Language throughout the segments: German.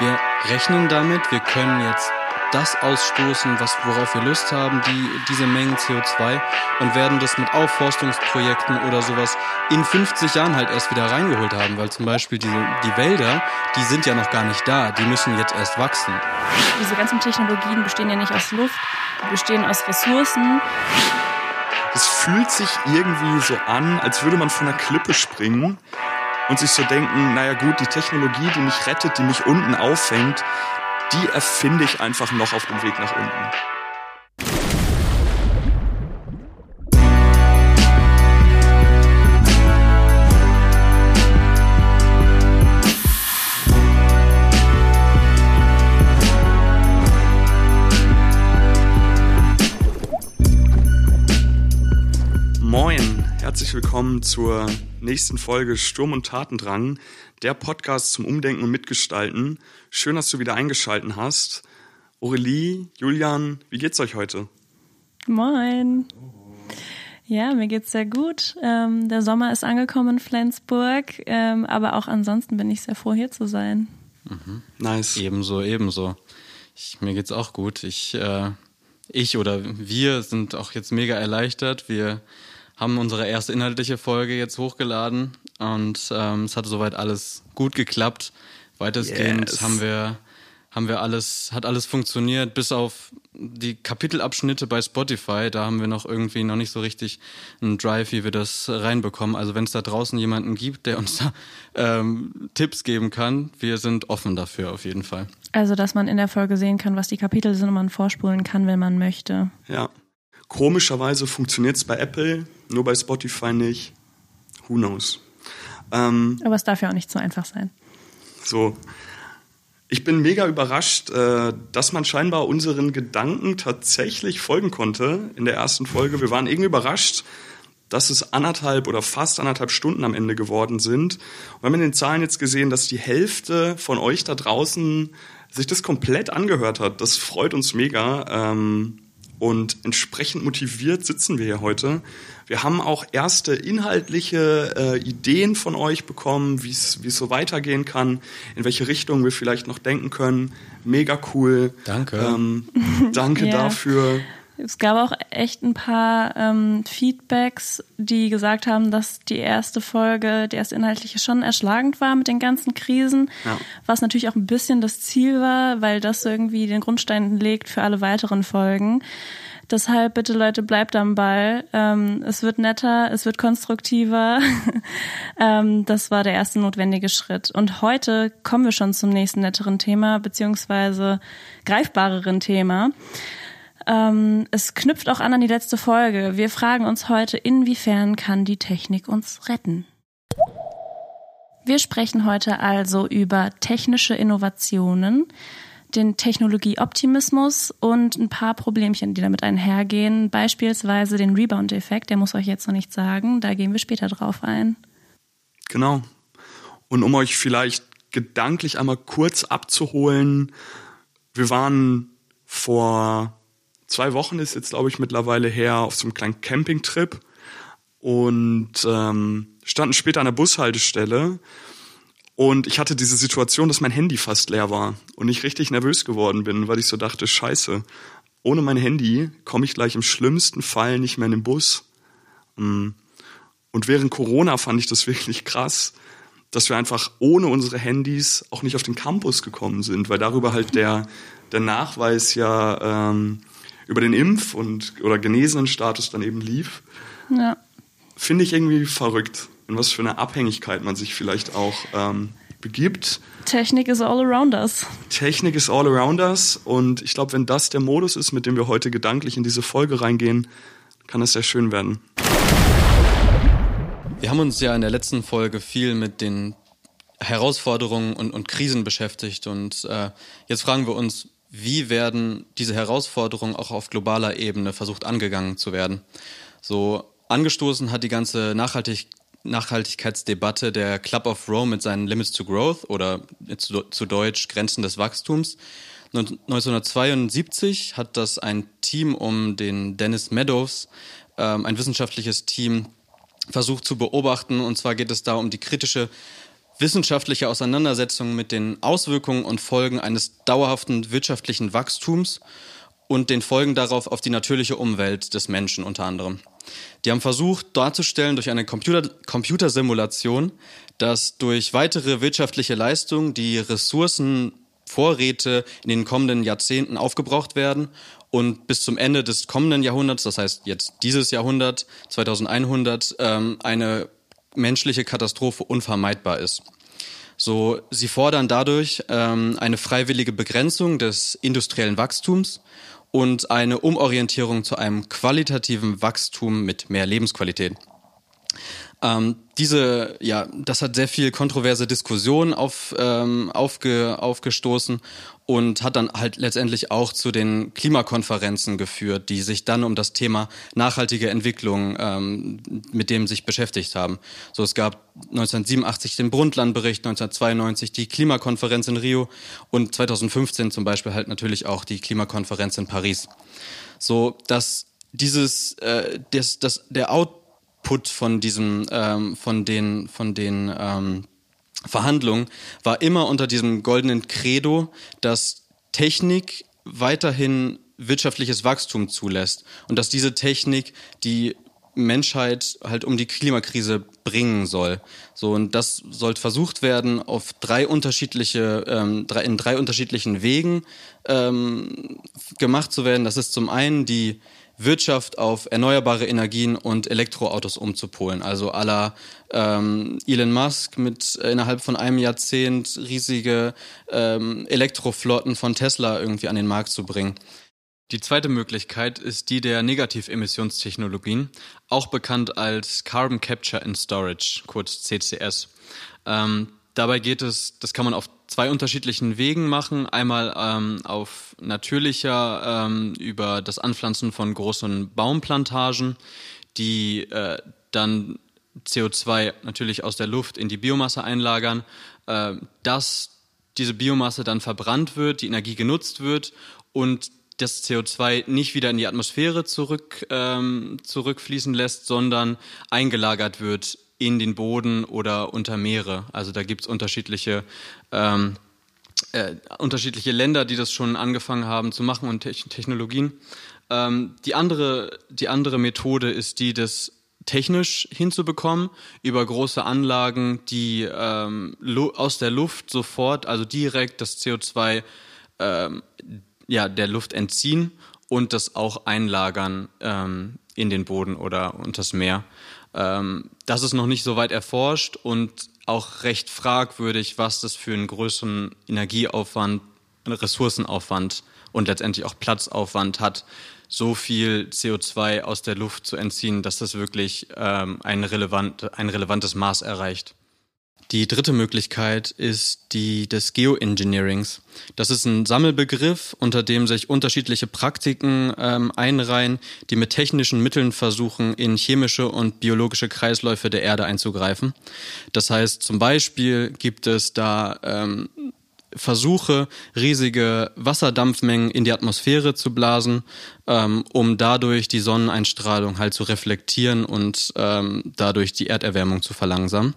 wir rechnen damit, wir können jetzt das ausstoßen, was, worauf wir Lust haben, die, diese Mengen CO2 und werden das mit Aufforstungsprojekten oder sowas in 50 Jahren halt erst wieder reingeholt haben, weil zum Beispiel diese, die Wälder, die sind ja noch gar nicht da, die müssen jetzt erst wachsen. Diese ganzen Technologien bestehen ja nicht aus Luft, die bestehen aus Ressourcen. Es fühlt sich irgendwie so an, als würde man von einer Klippe springen und sich so denken, naja gut, die Technologie, die mich rettet, die mich unten auffängt, die erfinde ich einfach noch auf dem Weg nach unten. Herzlich willkommen zur nächsten Folge Sturm und Tatendrang, der Podcast zum Umdenken und Mitgestalten. Schön, dass du wieder eingeschalten hast. Aurelie, Julian, wie geht's euch heute? Moin. Ja, mir geht's sehr gut. Ähm, der Sommer ist angekommen in Flensburg, ähm, aber auch ansonsten bin ich sehr froh, hier zu sein. Mhm. Nice. Ebenso, ebenso. Ich, mir geht's auch gut. Ich, äh, ich oder wir sind auch jetzt mega erleichtert. Wir haben unsere erste inhaltliche Folge jetzt hochgeladen und ähm, es hat soweit alles gut geklappt. Weitestgehend yes. haben wir haben wir alles, hat alles funktioniert, bis auf die Kapitelabschnitte bei Spotify. Da haben wir noch irgendwie noch nicht so richtig einen Drive, wie wir das reinbekommen. Also wenn es da draußen jemanden gibt, der uns da ähm, Tipps geben kann, wir sind offen dafür auf jeden Fall. Also dass man in der Folge sehen kann, was die Kapitel sind und man vorspulen kann, wenn man möchte. Ja. Komischerweise funktioniert es bei Apple, nur bei Spotify nicht. Who knows? Ähm, Aber es darf ja auch nicht so einfach sein. So. Ich bin mega überrascht, äh, dass man scheinbar unseren Gedanken tatsächlich folgen konnte in der ersten Folge. Wir waren irgendwie überrascht, dass es anderthalb oder fast anderthalb Stunden am Ende geworden sind. Und wir haben in den Zahlen jetzt gesehen, dass die Hälfte von euch da draußen sich das komplett angehört hat. Das freut uns mega. Ähm, und entsprechend motiviert sitzen wir hier heute. Wir haben auch erste inhaltliche äh, Ideen von euch bekommen, wie es so weitergehen kann, in welche Richtung wir vielleicht noch denken können. Mega cool. Danke. Ähm, danke yeah. dafür. Es gab auch echt ein paar ähm, Feedbacks, die gesagt haben, dass die erste Folge, die erste inhaltliche schon erschlagend war mit den ganzen Krisen, ja. was natürlich auch ein bisschen das Ziel war, weil das irgendwie den Grundstein legt für alle weiteren Folgen. Deshalb bitte Leute, bleibt am Ball. Ähm, es wird netter, es wird konstruktiver. ähm, das war der erste notwendige Schritt. Und heute kommen wir schon zum nächsten netteren Thema, beziehungsweise greifbareren Thema. Ähm, es knüpft auch an an die letzte Folge. Wir fragen uns heute, inwiefern kann die Technik uns retten? Wir sprechen heute also über technische Innovationen, den Technologieoptimismus und ein paar Problemchen, die damit einhergehen, beispielsweise den Rebound-Effekt, der muss euch jetzt noch nicht sagen, da gehen wir später drauf ein. Genau. Und um euch vielleicht gedanklich einmal kurz abzuholen, wir waren vor zwei Wochen ist jetzt, glaube ich, mittlerweile her auf so einem kleinen Campingtrip und ähm, standen später an der Bushaltestelle und ich hatte diese Situation, dass mein Handy fast leer war und ich richtig nervös geworden bin, weil ich so dachte, scheiße, ohne mein Handy komme ich gleich im schlimmsten Fall nicht mehr in den Bus. Mm. Und während Corona fand ich das wirklich krass, dass wir einfach ohne unsere Handys auch nicht auf den Campus gekommen sind, weil darüber halt der, der Nachweis ja ähm, über den Impf- und oder genesenen Status dann eben lief. Ja. Finde ich irgendwie verrückt, in was für eine Abhängigkeit man sich vielleicht auch ähm, begibt. Technik is all around us. Technik is all around us und ich glaube, wenn das der Modus ist, mit dem wir heute gedanklich in diese Folge reingehen, kann es sehr schön werden. Wir haben uns ja in der letzten Folge viel mit den Herausforderungen und, und Krisen beschäftigt und äh, jetzt fragen wir uns, wie werden diese Herausforderungen auch auf globaler Ebene versucht angegangen zu werden. So angestoßen hat die ganze Nachhaltig Nachhaltigkeitsdebatte der Club of Rome mit seinen Limits to Growth oder zu, zu Deutsch Grenzen des Wachstums. 1972 hat das ein Team um den Dennis Meadows, ähm, ein wissenschaftliches Team, versucht zu beobachten. Und zwar geht es da um die kritische wissenschaftliche Auseinandersetzung mit den Auswirkungen und Folgen eines dauerhaften wirtschaftlichen Wachstums und den Folgen darauf auf die natürliche Umwelt des Menschen unter anderem. Die haben versucht darzustellen durch eine Computer Computersimulation, dass durch weitere wirtschaftliche Leistungen die Ressourcenvorräte in den kommenden Jahrzehnten aufgebraucht werden und bis zum Ende des kommenden Jahrhunderts, das heißt jetzt dieses Jahrhundert, 2100, ähm, eine menschliche Katastrophe unvermeidbar ist. So, sie fordern dadurch ähm, eine freiwillige Begrenzung des industriellen Wachstums und eine Umorientierung zu einem qualitativen Wachstum mit mehr Lebensqualität. Ähm, diese, ja, das hat sehr viel kontroverse Diskussionen auf, ähm, aufge, aufgestoßen und hat dann halt letztendlich auch zu den Klimakonferenzen geführt, die sich dann um das Thema nachhaltige Entwicklung ähm, mit dem sich beschäftigt haben. So es gab 1987 den Brundtland-Bericht, 1992 die Klimakonferenz in Rio und 2015 zum Beispiel halt natürlich auch die Klimakonferenz in Paris. So dass dieses, äh, das, das, der Out Output von diesem, ähm, von den, von den ähm, Verhandlungen war immer unter diesem goldenen Credo, dass Technik weiterhin wirtschaftliches Wachstum zulässt und dass diese Technik die Menschheit halt um die Klimakrise bringen soll. So und das sollte versucht werden auf drei unterschiedliche ähm, drei, in drei unterschiedlichen Wegen ähm, gemacht zu werden. Das ist zum einen die Wirtschaft auf erneuerbare Energien und Elektroautos umzupolen. Also aller ähm, Elon Musk mit äh, innerhalb von einem Jahrzehnt riesige ähm, Elektroflotten von Tesla irgendwie an den Markt zu bringen. Die zweite Möglichkeit ist die der Negativemissionstechnologien, auch bekannt als Carbon Capture and Storage, kurz CCS. Ähm, dabei geht es, das kann man auf zwei unterschiedlichen Wegen machen. Einmal ähm, auf natürlicher ähm, über das Anpflanzen von großen Baumplantagen, die äh, dann CO2 natürlich aus der Luft in die Biomasse einlagern, äh, dass diese Biomasse dann verbrannt wird, die Energie genutzt wird und das CO2 nicht wieder in die Atmosphäre zurück, ähm, zurückfließen lässt, sondern eingelagert wird in den Boden oder unter Meere. Also da gibt es unterschiedliche, ähm, äh, unterschiedliche Länder, die das schon angefangen haben zu machen und Te Technologien. Ähm, die, andere, die andere Methode ist die das technisch hinzubekommen über große Anlagen, die ähm, aus der Luft sofort, also direkt das CO2 ähm, ja, der Luft entziehen und das auch einlagern ähm, in den Boden oder unters Meer. Ähm, das ist noch nicht so weit erforscht und auch recht fragwürdig, was das für einen größeren Energieaufwand, Ressourcenaufwand und letztendlich auch Platzaufwand hat, so viel CO2 aus der Luft zu entziehen, dass das wirklich ähm, ein, relevant, ein relevantes Maß erreicht. Die dritte Möglichkeit ist die des Geoengineerings. Das ist ein Sammelbegriff, unter dem sich unterschiedliche Praktiken ähm, einreihen, die mit technischen Mitteln versuchen, in chemische und biologische Kreisläufe der Erde einzugreifen. Das heißt, zum Beispiel gibt es da ähm, Versuche, riesige Wasserdampfmengen in die Atmosphäre zu blasen, ähm, um dadurch die Sonneneinstrahlung halt zu reflektieren und ähm, dadurch die Erderwärmung zu verlangsamen.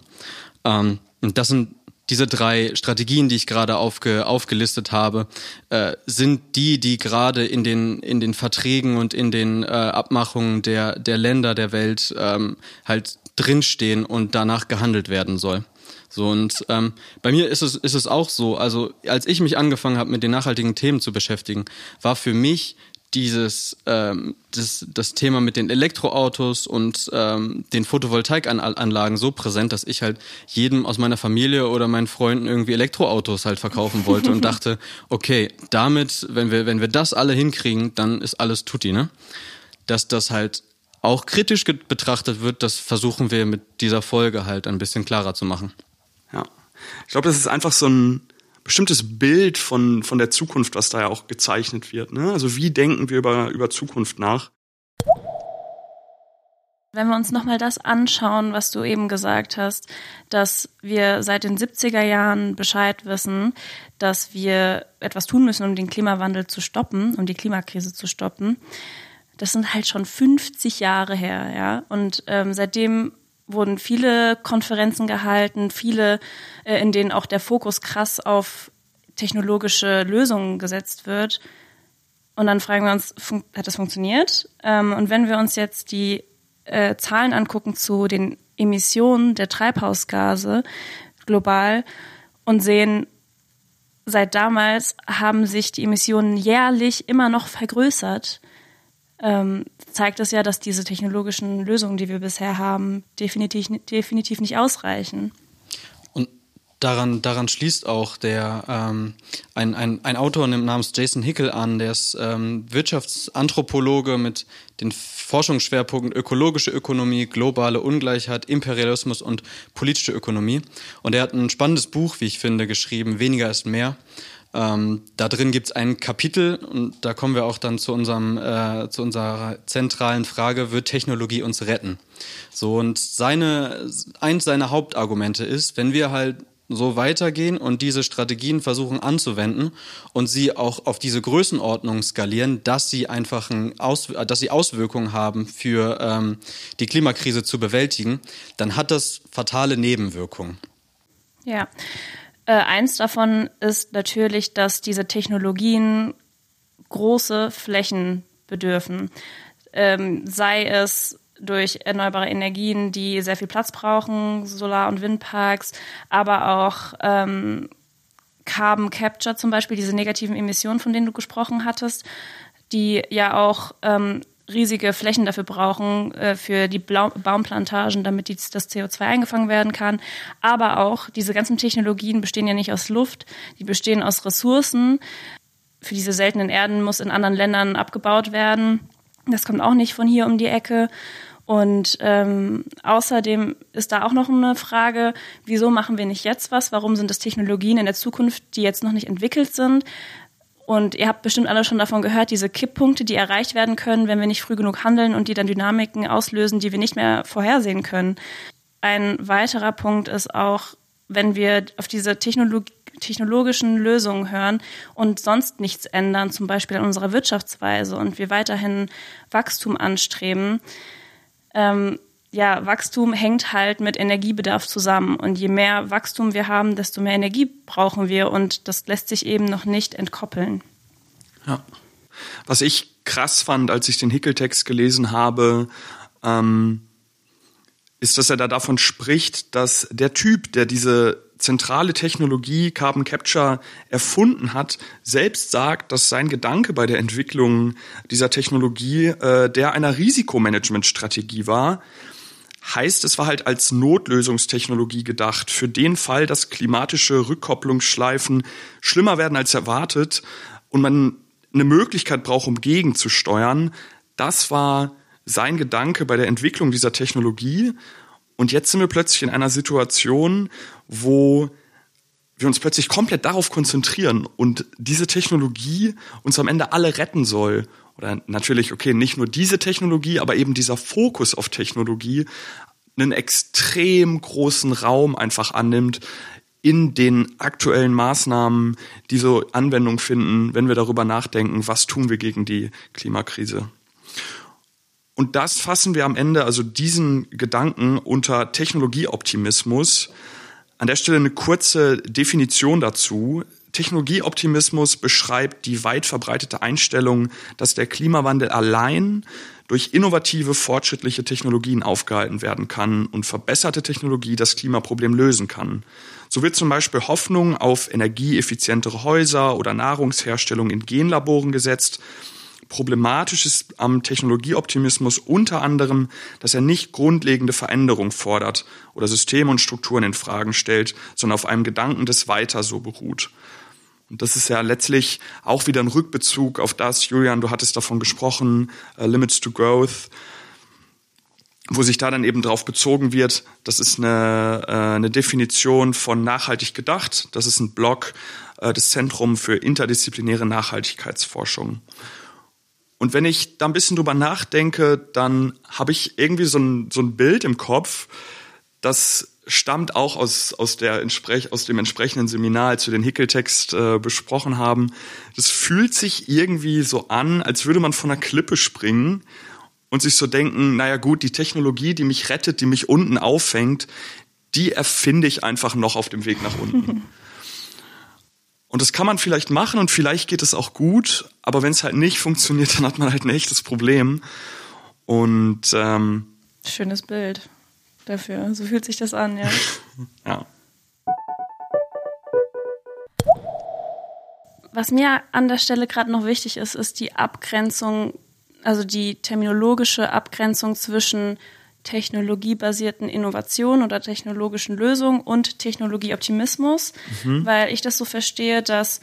Ähm, und das sind diese drei Strategien, die ich gerade aufge, aufgelistet habe, äh, sind die, die gerade in den, in den Verträgen und in den äh, Abmachungen der, der Länder der Welt ähm, halt drinstehen und danach gehandelt werden soll. So und ähm, bei mir ist es ist es auch so. Also als ich mich angefangen habe mit den nachhaltigen Themen zu beschäftigen, war für mich dieses ähm, das, das Thema mit den Elektroautos und ähm, den Photovoltaikanlagen so präsent, dass ich halt jedem aus meiner Familie oder meinen Freunden irgendwie Elektroautos halt verkaufen wollte und dachte, okay, damit, wenn wir, wenn wir das alle hinkriegen, dann ist alles tutti, ne? Dass das halt auch kritisch betrachtet wird, das versuchen wir mit dieser Folge halt ein bisschen klarer zu machen. Ja. Ich glaube, das ist einfach so ein bestimmtes Bild von, von der Zukunft, was da ja auch gezeichnet wird. Ne? Also wie denken wir über, über Zukunft nach? Wenn wir uns nochmal das anschauen, was du eben gesagt hast, dass wir seit den 70er Jahren Bescheid wissen, dass wir etwas tun müssen, um den Klimawandel zu stoppen, um die Klimakrise zu stoppen. Das sind halt schon 50 Jahre her, ja. Und ähm, seitdem wurden viele Konferenzen gehalten, viele, äh, in denen auch der Fokus krass auf technologische Lösungen gesetzt wird. Und dann fragen wir uns, hat das funktioniert? Ähm, und wenn wir uns jetzt die äh, Zahlen angucken zu den Emissionen der Treibhausgase global und sehen, seit damals haben sich die Emissionen jährlich immer noch vergrößert, ähm, zeigt es ja, dass diese technologischen Lösungen, die wir bisher haben, definitiv, definitiv nicht ausreichen daran, daran schließt auch der ähm, ein, ein, ein Autor namens Jason Hickel an, der ist ähm, Wirtschaftsanthropologe mit den Forschungsschwerpunkten ökologische Ökonomie, globale Ungleichheit, Imperialismus und politische Ökonomie. Und er hat ein spannendes Buch, wie ich finde, geschrieben, Weniger ist mehr. Ähm, da drin gibt es ein Kapitel und da kommen wir auch dann zu unserem äh, zu unserer zentralen Frage: Wird Technologie uns retten? So und seine eins seiner Hauptargumente ist, wenn wir halt so weitergehen und diese Strategien versuchen anzuwenden und sie auch auf diese Größenordnung skalieren, dass sie einfach ein Aus, dass sie Auswirkungen haben für ähm, die Klimakrise zu bewältigen, dann hat das fatale Nebenwirkungen. Ja, äh, eins davon ist natürlich, dass diese Technologien große Flächen bedürfen. Ähm, sei es durch erneuerbare Energien, die sehr viel Platz brauchen, Solar- und Windparks, aber auch ähm, Carbon Capture zum Beispiel, diese negativen Emissionen, von denen du gesprochen hattest, die ja auch ähm, riesige Flächen dafür brauchen, äh, für die Blau Baumplantagen, damit die, das CO2 eingefangen werden kann. Aber auch diese ganzen Technologien bestehen ja nicht aus Luft, die bestehen aus Ressourcen. Für diese seltenen Erden muss in anderen Ländern abgebaut werden. Das kommt auch nicht von hier um die Ecke. Und ähm, außerdem ist da auch noch eine Frage, wieso machen wir nicht jetzt was? Warum sind es Technologien in der Zukunft, die jetzt noch nicht entwickelt sind? Und ihr habt bestimmt alle schon davon gehört, diese Kipppunkte, die erreicht werden können, wenn wir nicht früh genug handeln und die dann Dynamiken auslösen, die wir nicht mehr vorhersehen können. Ein weiterer Punkt ist auch, wenn wir auf diese Technologie technologischen Lösungen hören und sonst nichts ändern, zum Beispiel an unserer Wirtschaftsweise und wir weiterhin Wachstum anstreben, ähm, ja, Wachstum hängt halt mit Energiebedarf zusammen. Und je mehr Wachstum wir haben, desto mehr Energie brauchen wir. Und das lässt sich eben noch nicht entkoppeln. Ja. Was ich krass fand, als ich den Hickel-Text gelesen habe, ähm, ist, dass er da davon spricht, dass der Typ, der diese zentrale Technologie Carbon Capture erfunden hat, selbst sagt, dass sein Gedanke bei der Entwicklung dieser Technologie äh, der einer Risikomanagementstrategie war. Heißt, es war halt als Notlösungstechnologie gedacht, für den Fall, dass klimatische Rückkopplungsschleifen schlimmer werden als erwartet und man eine Möglichkeit braucht, um gegenzusteuern. Das war sein Gedanke bei der Entwicklung dieser Technologie. Und jetzt sind wir plötzlich in einer Situation, wo wir uns plötzlich komplett darauf konzentrieren und diese Technologie uns am Ende alle retten soll. Oder natürlich, okay, nicht nur diese Technologie, aber eben dieser Fokus auf Technologie einen extrem großen Raum einfach annimmt in den aktuellen Maßnahmen, die so Anwendung finden, wenn wir darüber nachdenken, was tun wir gegen die Klimakrise. Und das fassen wir am Ende, also diesen Gedanken unter Technologieoptimismus. An der Stelle eine kurze Definition dazu. Technologieoptimismus beschreibt die weit verbreitete Einstellung, dass der Klimawandel allein durch innovative, fortschrittliche Technologien aufgehalten werden kann und verbesserte Technologie das Klimaproblem lösen kann. So wird zum Beispiel Hoffnung auf energieeffizientere Häuser oder Nahrungsherstellung in Genlaboren gesetzt, Problematisch ist am Technologieoptimismus unter anderem, dass er nicht grundlegende Veränderung fordert oder Systeme und Strukturen in Fragen stellt, sondern auf einem Gedanken des Weiter so beruht. Und das ist ja letztlich auch wieder ein Rückbezug auf das, Julian, du hattest davon gesprochen, uh, Limits to Growth, wo sich da dann eben darauf bezogen wird, das ist eine, äh, eine Definition von nachhaltig gedacht, das ist ein Blog äh, des Zentrum für interdisziplinäre Nachhaltigkeitsforschung. Und wenn ich da ein bisschen drüber nachdenke, dann habe ich irgendwie so ein, so ein Bild im Kopf, das stammt auch aus, aus, der, aus dem entsprechenden Seminar, als wir den Hickeltext äh, besprochen haben. Das fühlt sich irgendwie so an, als würde man von einer Klippe springen und sich so denken, naja gut, die Technologie, die mich rettet, die mich unten auffängt, die erfinde ich einfach noch auf dem Weg nach unten. Und das kann man vielleicht machen und vielleicht geht es auch gut, aber wenn es halt nicht funktioniert, dann hat man halt ein echtes Problem. Und ähm, schönes Bild dafür. So fühlt sich das an, ja. ja. Was mir an der Stelle gerade noch wichtig ist, ist die Abgrenzung, also die terminologische Abgrenzung zwischen technologiebasierten Innovationen oder technologischen Lösungen und Technologieoptimismus, mhm. weil ich das so verstehe, dass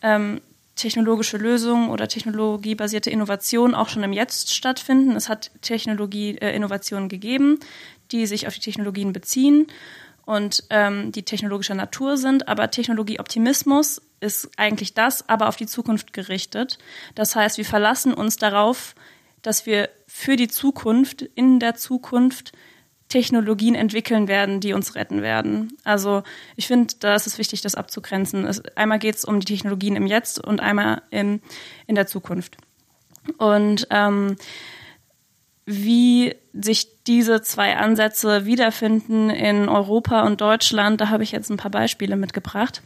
ähm, technologische Lösungen oder technologiebasierte Innovationen auch schon im Jetzt stattfinden. Es hat Technologie-Innovationen äh, gegeben, die sich auf die Technologien beziehen und ähm, die technologischer Natur sind, aber Technologieoptimismus ist eigentlich das, aber auf die Zukunft gerichtet. Das heißt, wir verlassen uns darauf, dass wir für die Zukunft, in der Zukunft Technologien entwickeln werden, die uns retten werden. Also ich finde, da ist es wichtig, das abzugrenzen. Es, einmal geht es um die Technologien im Jetzt und einmal im, in der Zukunft. Und ähm, wie sich diese zwei Ansätze wiederfinden in Europa und Deutschland, da habe ich jetzt ein paar Beispiele mitgebracht.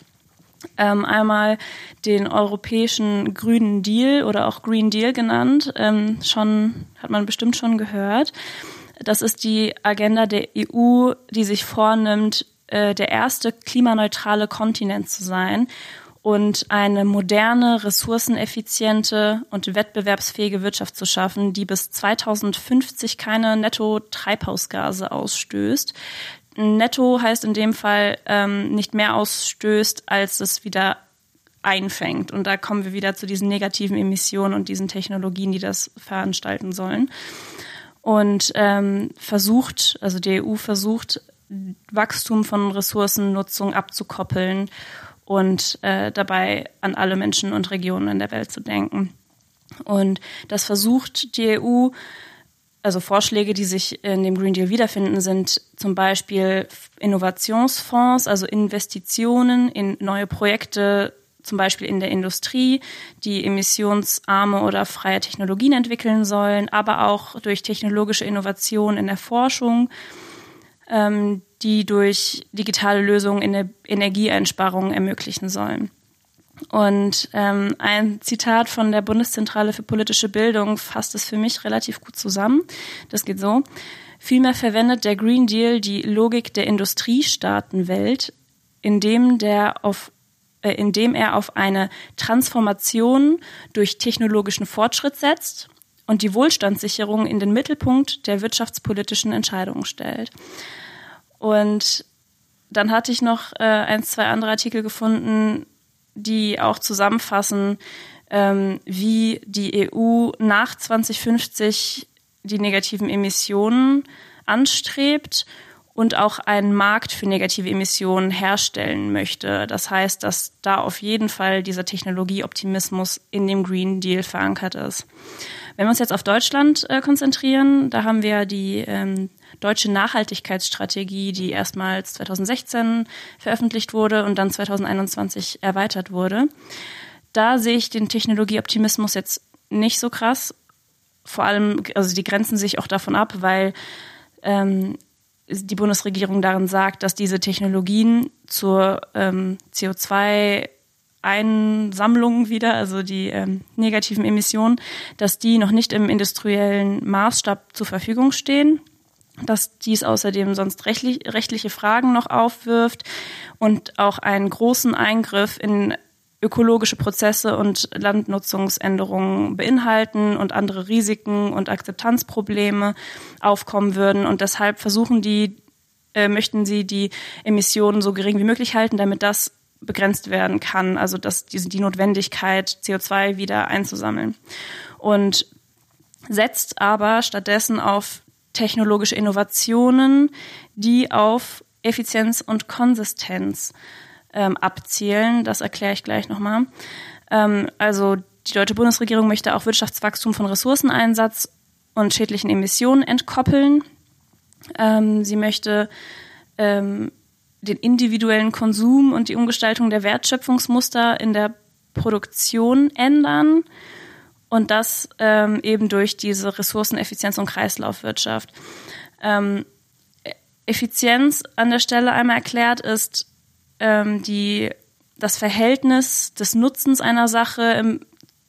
Ähm, einmal den europäischen Grünen Deal oder auch Green Deal genannt. Ähm, schon hat man bestimmt schon gehört. Das ist die Agenda der EU, die sich vornimmt, äh, der erste klimaneutrale Kontinent zu sein und eine moderne, ressourceneffiziente und wettbewerbsfähige Wirtschaft zu schaffen, die bis 2050 keine Netto-Treibhausgase ausstößt. Netto heißt in dem Fall ähm, nicht mehr ausstößt, als es wieder einfängt. Und da kommen wir wieder zu diesen negativen Emissionen und diesen Technologien, die das veranstalten sollen. Und ähm, versucht, also die EU versucht, Wachstum von Ressourcennutzung abzukoppeln und äh, dabei an alle Menschen und Regionen in der Welt zu denken. Und das versucht die EU also Vorschläge, die sich in dem Green Deal wiederfinden, sind zum Beispiel Innovationsfonds, also Investitionen in neue Projekte, zum Beispiel in der Industrie, die emissionsarme oder freie Technologien entwickeln sollen, aber auch durch technologische Innovation in der Forschung, ähm, die durch digitale Lösungen in der Energieeinsparung ermöglichen sollen. Und ähm, ein Zitat von der Bundeszentrale für politische Bildung fasst es für mich relativ gut zusammen. Das geht so. Vielmehr verwendet der Green Deal die Logik der Industriestaatenwelt, indem, der auf, äh, indem er auf eine Transformation durch technologischen Fortschritt setzt und die Wohlstandssicherung in den Mittelpunkt der wirtschaftspolitischen Entscheidungen stellt. Und dann hatte ich noch äh, ein, zwei andere Artikel gefunden, die auch zusammenfassen, ähm, wie die EU nach 2050 die negativen Emissionen anstrebt und auch einen Markt für negative Emissionen herstellen möchte. Das heißt, dass da auf jeden Fall dieser Technologieoptimismus in dem Green Deal verankert ist. Wenn wir uns jetzt auf Deutschland äh, konzentrieren, da haben wir die ähm, deutsche Nachhaltigkeitsstrategie, die erstmals 2016 veröffentlicht wurde und dann 2021 erweitert wurde. Da sehe ich den Technologieoptimismus jetzt nicht so krass. Vor allem, also die grenzen sich auch davon ab, weil ähm, die Bundesregierung darin sagt, dass diese Technologien zur ähm, CO2 Einsammlung wieder, also die ähm, negativen Emissionen, dass die noch nicht im industriellen Maßstab zur Verfügung stehen dass dies außerdem sonst rechtlich, rechtliche Fragen noch aufwirft und auch einen großen Eingriff in ökologische Prozesse und Landnutzungsänderungen beinhalten und andere Risiken und Akzeptanzprobleme aufkommen würden. Und deshalb versuchen die, äh, möchten sie die Emissionen so gering wie möglich halten, damit das begrenzt werden kann, also dass diese, die Notwendigkeit, CO2 wieder einzusammeln. Und setzt aber stattdessen auf technologische Innovationen, die auf Effizienz und Konsistenz ähm, abzielen. Das erkläre ich gleich nochmal. Ähm, also die deutsche Bundesregierung möchte auch Wirtschaftswachstum von Ressourceneinsatz und schädlichen Emissionen entkoppeln. Ähm, sie möchte ähm, den individuellen Konsum und die Umgestaltung der Wertschöpfungsmuster in der Produktion ändern Und das ähm, eben durch diese Ressourceneffizienz und Kreislaufwirtschaft. Ähm, Effizienz an der Stelle einmal erklärt ist ähm, die, das Verhältnis des Nutzens einer Sache im,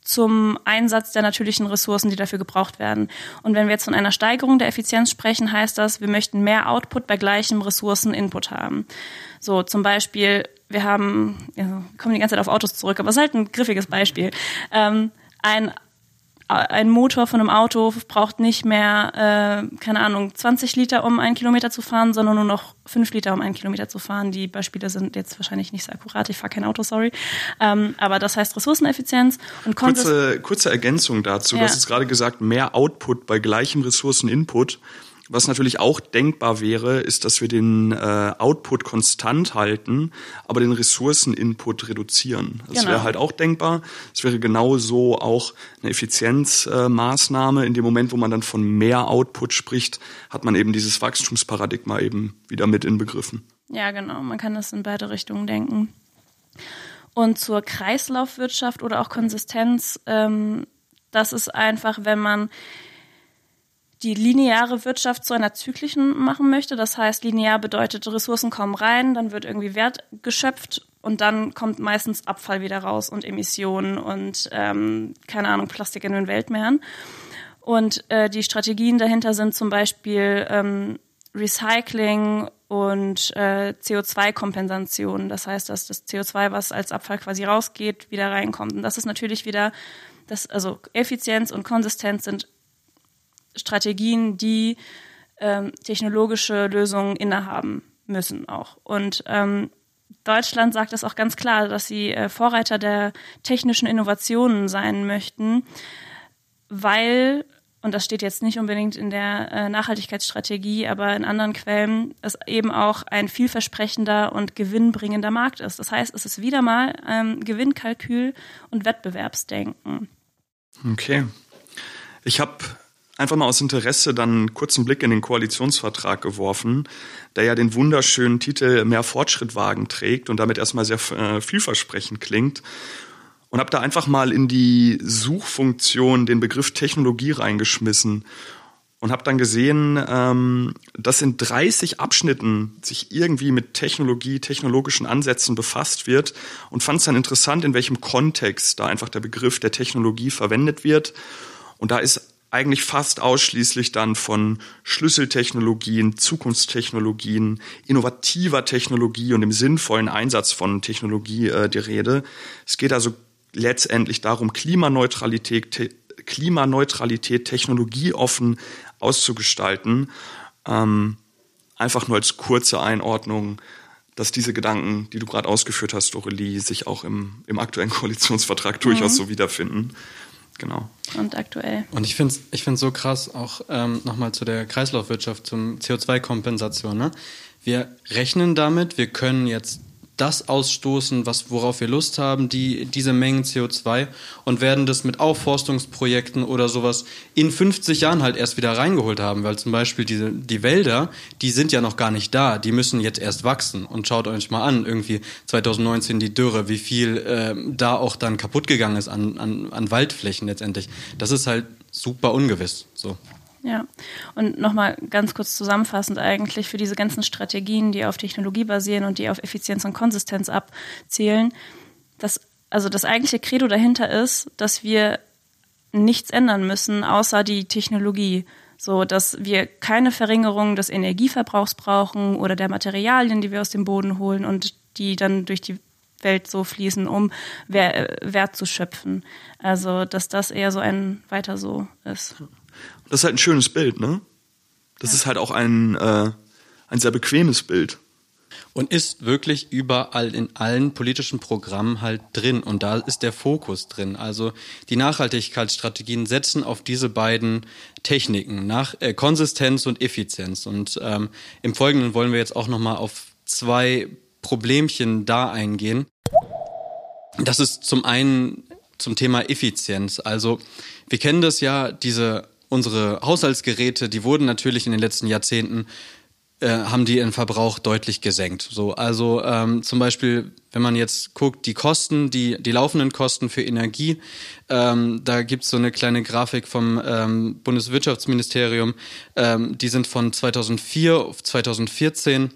zum Einsatz der natürlichen Ressourcen, die dafür gebraucht werden. Und wenn wir jetzt von einer Steigerung der Effizienz sprechen, heißt das, wir möchten mehr Output bei gleichem Ressourceninput haben. So zum Beispiel, wir haben, ja, kommen die ganze Zeit auf Autos zurück, aber es ist halt ein griffiges Beispiel. Ähm, ein ein Motor von einem Auto braucht nicht mehr, äh, keine Ahnung, 20 Liter, um einen Kilometer zu fahren, sondern nur noch 5 Liter, um einen Kilometer zu fahren. Die Beispiele sind jetzt wahrscheinlich nicht so akkurat. Ich fahre kein Auto, sorry. Ähm, aber das heißt Ressourceneffizienz und kurze, kurze Ergänzung dazu. Ja. Du hast jetzt gerade gesagt, mehr Output bei gleichem Ressourceninput. Was natürlich auch denkbar wäre, ist, dass wir den äh, Output konstant halten, aber den Ressourceninput reduzieren. Das genau. wäre halt auch denkbar. Es wäre genauso auch eine Effizienzmaßnahme. Äh, in dem Moment, wo man dann von mehr Output spricht, hat man eben dieses Wachstumsparadigma eben wieder mit inbegriffen. Ja, genau. Man kann das in beide Richtungen denken. Und zur Kreislaufwirtschaft oder auch Konsistenz, ähm, das ist einfach, wenn man die lineare Wirtschaft zu einer zyklischen machen möchte. Das heißt, linear bedeutet, Ressourcen kommen rein, dann wird irgendwie Wert geschöpft und dann kommt meistens Abfall wieder raus und Emissionen und ähm, keine Ahnung, Plastik in den Weltmeeren. Und äh, die Strategien dahinter sind zum Beispiel ähm, Recycling und äh, CO2-Kompensation. Das heißt, dass das CO2, was als Abfall quasi rausgeht, wieder reinkommt. Und das ist natürlich wieder, das, also Effizienz und Konsistenz sind Strategien, die ähm, technologische Lösungen innehaben müssen auch. Und ähm, Deutschland sagt das auch ganz klar, dass sie äh, Vorreiter der technischen Innovationen sein möchten, weil, und das steht jetzt nicht unbedingt in der äh, Nachhaltigkeitsstrategie, aber in anderen Quellen, es eben auch ein vielversprechender und gewinnbringender Markt ist. Das heißt, es ist wieder mal ähm, Gewinnkalkül und Wettbewerbsdenken. Okay. Ich habe einfach mal aus Interesse dann einen kurzen Blick in den Koalitionsvertrag geworfen, der ja den wunderschönen Titel Mehr Fortschritt wagen trägt und damit erstmal sehr äh, vielversprechend klingt. Und habe da einfach mal in die Suchfunktion den Begriff Technologie reingeschmissen und habe dann gesehen, ähm, dass in 30 Abschnitten sich irgendwie mit Technologie, technologischen Ansätzen befasst wird und fand es dann interessant, in welchem Kontext da einfach der Begriff der Technologie verwendet wird. Und da ist eigentlich fast ausschließlich dann von Schlüsseltechnologien, Zukunftstechnologien, innovativer Technologie und dem sinnvollen Einsatz von Technologie äh, die Rede. Es geht also letztendlich darum, Klimaneutralität, te Klimaneutralität technologieoffen auszugestalten. Ähm, einfach nur als kurze Einordnung, dass diese Gedanken, die du gerade ausgeführt hast, Dorelie, sich auch im, im aktuellen Koalitionsvertrag mhm. durchaus so wiederfinden. Genau. Und aktuell. Und ich finde es ich find's so krass, auch ähm, nochmal zu der Kreislaufwirtschaft, zum CO2-Kompensation. Ne? Wir rechnen damit, wir können jetzt das ausstoßen, was, worauf wir Lust haben, die, diese Mengen CO2 und werden das mit Aufforstungsprojekten oder sowas in 50 Jahren halt erst wieder reingeholt haben, weil zum Beispiel diese, die Wälder, die sind ja noch gar nicht da, die müssen jetzt erst wachsen und schaut euch mal an, irgendwie 2019 die Dürre, wie viel äh, da auch dann kaputt gegangen ist an, an, an Waldflächen letztendlich. Das ist halt super ungewiss, so. Ja, und nochmal ganz kurz zusammenfassend eigentlich für diese ganzen Strategien, die auf Technologie basieren und die auf Effizienz und Konsistenz abzielen, dass also das eigentliche Credo dahinter ist, dass wir nichts ändern müssen, außer die Technologie. So, dass wir keine Verringerung des Energieverbrauchs brauchen oder der Materialien, die wir aus dem Boden holen und die dann durch die Welt so fließen, um Wert zu schöpfen. Also, dass das eher so ein weiter so ist. Das ist halt ein schönes Bild, ne? Das ja. ist halt auch ein, äh, ein sehr bequemes Bild. Und ist wirklich überall in allen politischen Programmen halt drin. Und da ist der Fokus drin. Also die Nachhaltigkeitsstrategien setzen auf diese beiden Techniken, nach äh, Konsistenz und Effizienz. Und ähm, im Folgenden wollen wir jetzt auch nochmal auf zwei Problemchen da eingehen. Das ist zum einen zum Thema Effizienz. Also wir kennen das ja, diese unsere Haushaltsgeräte, die wurden natürlich in den letzten Jahrzehnten äh, haben die ihren Verbrauch deutlich gesenkt. So, also ähm, zum Beispiel, wenn man jetzt guckt, die Kosten, die, die laufenden Kosten für Energie, ähm, da gibt's so eine kleine Grafik vom ähm, Bundeswirtschaftsministerium, ähm, die sind von 2004 auf 2014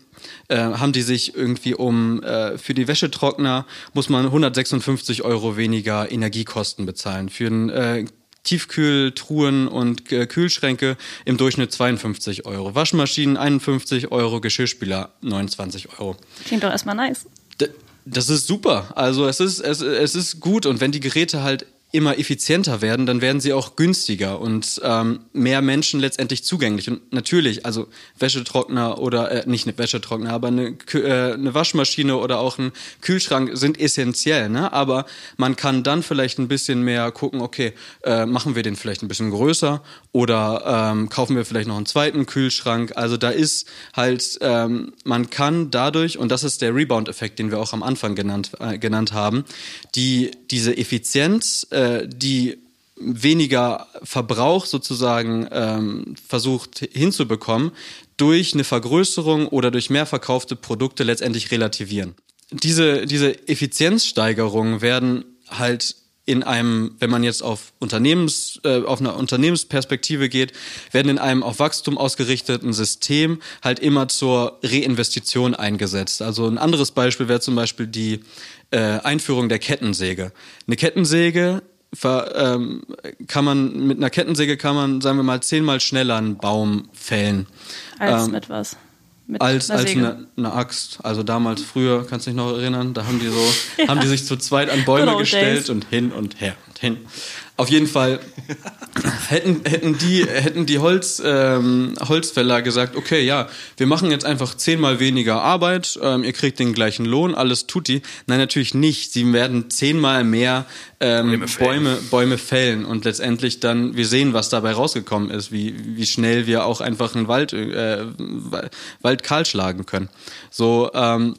äh, haben die sich irgendwie um äh, für die Wäschetrockner muss man 156 Euro weniger Energiekosten bezahlen. Für einen äh, Tiefkühltruhen und äh, Kühlschränke im Durchschnitt 52 Euro. Waschmaschinen 51 Euro, Geschirrspüler 29 Euro. Klingt doch erstmal nice. das ist super. Also es ist, es, es ist gut und wenn die Geräte halt immer effizienter werden, dann werden sie auch günstiger und ähm, mehr Menschen letztendlich zugänglich. Und natürlich, also Wäschetrockner oder äh, nicht eine Wäschetrockner, aber eine, äh, eine Waschmaschine oder auch ein Kühlschrank sind essentiell. Ne? Aber man kann dann vielleicht ein bisschen mehr gucken, okay, äh, machen wir den vielleicht ein bisschen größer oder ähm, kaufen wir vielleicht noch einen zweiten Kühlschrank. Also da ist halt, ähm, man kann dadurch, und das ist der Rebound-Effekt, den wir auch am Anfang genannt, äh, genannt haben, die diese Effizienz äh, äh, die weniger Verbrauch sozusagen ähm, versucht hinzubekommen, durch eine Vergrößerung oder durch mehr verkaufte Produkte letztendlich relativieren. Diese, diese Effizienzsteigerungen werden halt in einem, wenn man jetzt auf Unternehmens, äh, auf einer Unternehmensperspektive geht, werden in einem auf Wachstum ausgerichteten System halt immer zur Reinvestition eingesetzt. Also ein anderes Beispiel wäre zum Beispiel die äh, Einführung der Kettensäge. Eine Kettensäge kann man mit einer Kettensäge kann man, sagen wir mal, zehnmal schneller einen Baum fällen. Als ähm, mit was? Mit als als eine, eine, Axt. Also damals früher, kannst du dich noch erinnern, da haben die so, ja. haben die sich zu zweit an Bäume gestellt days. und hin und her und hin. Auf jeden Fall hätten, hätten die, hätten die Holz, ähm, Holzfäller gesagt, okay, ja, wir machen jetzt einfach zehnmal weniger Arbeit, ähm, ihr kriegt den gleichen Lohn, alles tut die. Nein, natürlich nicht. Sie werden zehnmal mehr ähm, Bäume, fällen. Bäume, Bäume fällen und letztendlich dann, wir sehen, was dabei rausgekommen ist, wie, wie schnell wir auch einfach einen Wald, äh, Wald kahl schlagen können. So, ähm,